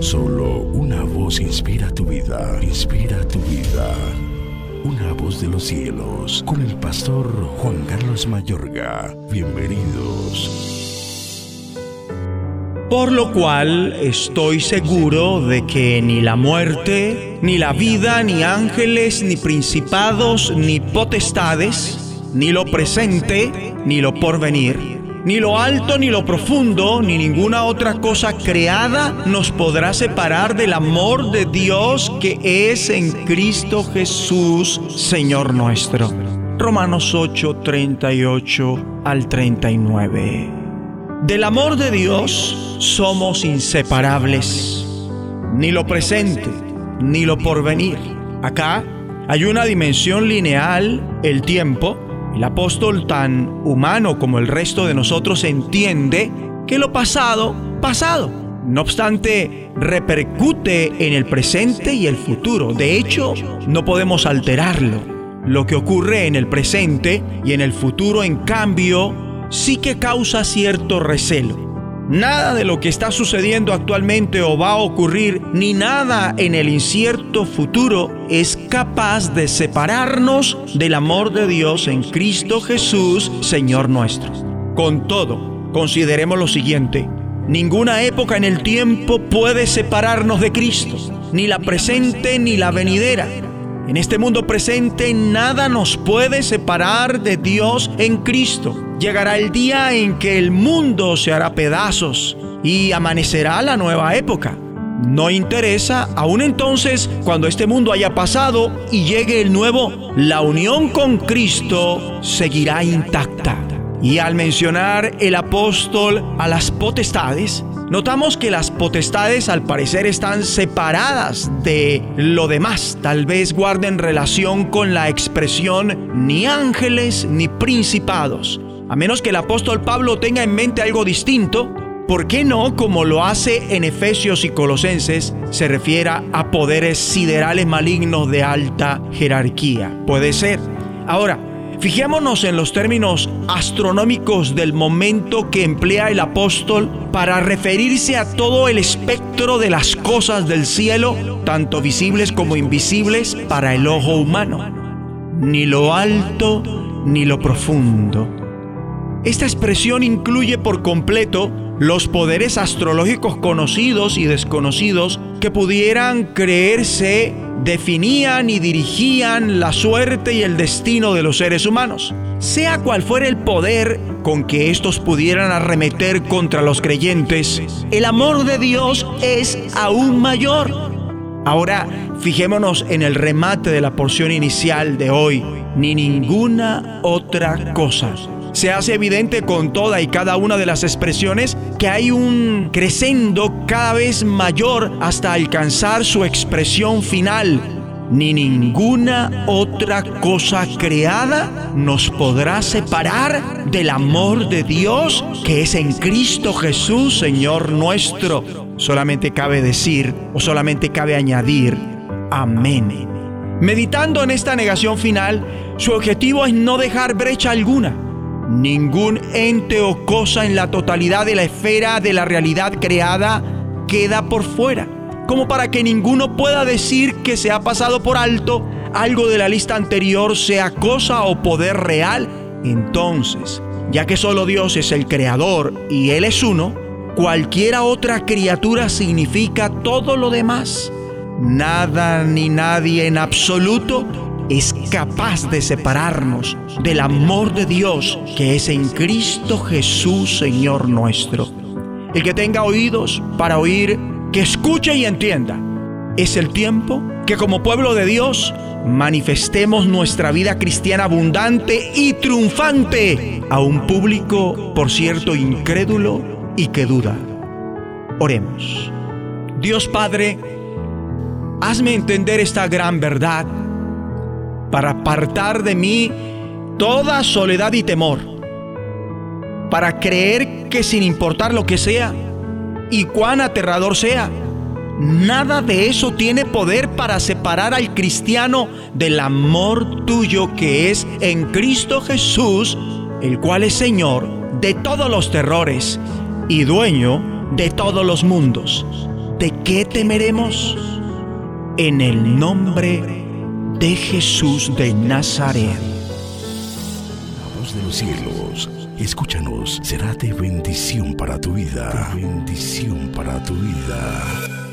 Solo una voz inspira tu vida, inspira tu vida. Una voz de los cielos, con el pastor Juan Carlos Mayorga. Bienvenidos. Por lo cual estoy seguro de que ni la muerte, ni la vida, ni ángeles, ni principados, ni potestades, ni lo presente, ni lo porvenir, ni lo alto, ni lo profundo, ni ninguna otra cosa creada nos podrá separar del amor de Dios que es en Cristo Jesús, Señor nuestro. Romanos 8, 38 al 39. Del amor de Dios somos inseparables. Ni lo presente, ni lo porvenir. Acá hay una dimensión lineal, el tiempo. El apóstol tan humano como el resto de nosotros entiende que lo pasado, pasado. No obstante, repercute en el presente y el futuro. De hecho, no podemos alterarlo. Lo que ocurre en el presente y en el futuro, en cambio, sí que causa cierto recelo. Nada de lo que está sucediendo actualmente o va a ocurrir, ni nada en el incierto futuro es capaz de separarnos del amor de Dios en Cristo Jesús, Señor nuestro. Con todo, consideremos lo siguiente. Ninguna época en el tiempo puede separarnos de Cristo, ni la presente ni la venidera. En este mundo presente nada nos puede separar de Dios en Cristo. Llegará el día en que el mundo se hará pedazos y amanecerá la nueva época. No interesa, aún entonces, cuando este mundo haya pasado y llegue el nuevo, la unión con Cristo seguirá intacta. Y al mencionar el apóstol a las potestades, Notamos que las potestades al parecer están separadas de lo demás. Tal vez guarden relación con la expresión ni ángeles ni principados. A menos que el apóstol Pablo tenga en mente algo distinto, ¿por qué no, como lo hace en Efesios y Colosenses, se refiera a poderes siderales malignos de alta jerarquía? Puede ser. Ahora, Fijémonos en los términos astronómicos del momento que emplea el apóstol para referirse a todo el espectro de las cosas del cielo, tanto visibles como invisibles para el ojo humano. Ni lo alto ni lo profundo. Esta expresión incluye por completo los poderes astrológicos conocidos y desconocidos que pudieran creerse definían y dirigían la suerte y el destino de los seres humanos. Sea cual fuera el poder con que estos pudieran arremeter contra los creyentes, el amor de Dios es aún mayor. Ahora, fijémonos en el remate de la porción inicial de hoy, ni ninguna otra cosa se hace evidente con toda y cada una de las expresiones que hay un crescendo cada vez mayor hasta alcanzar su expresión final. Ni ninguna otra cosa creada nos podrá separar del amor de Dios que es en Cristo Jesús, Señor nuestro. Solamente cabe decir o solamente cabe añadir, amén. Meditando en esta negación final, su objetivo es no dejar brecha alguna Ningún ente o cosa en la totalidad de la esfera de la realidad creada queda por fuera, como para que ninguno pueda decir que se ha pasado por alto algo de la lista anterior, sea cosa o poder real. Entonces, ya que solo Dios es el creador y Él es uno, cualquiera otra criatura significa todo lo demás. Nada ni nadie en absoluto es capaz de separarnos del amor de Dios que es en Cristo Jesús, Señor nuestro. El que tenga oídos para oír, que escuche y entienda. Es el tiempo que como pueblo de Dios manifestemos nuestra vida cristiana abundante y triunfante a un público, por cierto, incrédulo y que duda. Oremos. Dios Padre, hazme entender esta gran verdad para apartar de mí toda soledad y temor, para creer que sin importar lo que sea y cuán aterrador sea, nada de eso tiene poder para separar al cristiano del amor tuyo que es en Cristo Jesús, el cual es Señor de todos los terrores y dueño de todos los mundos. ¿de qué temeremos? En el nombre de Jesús de Nazaret. La voz de los cielos, escúchanos, será de bendición para tu vida. De bendición para tu vida.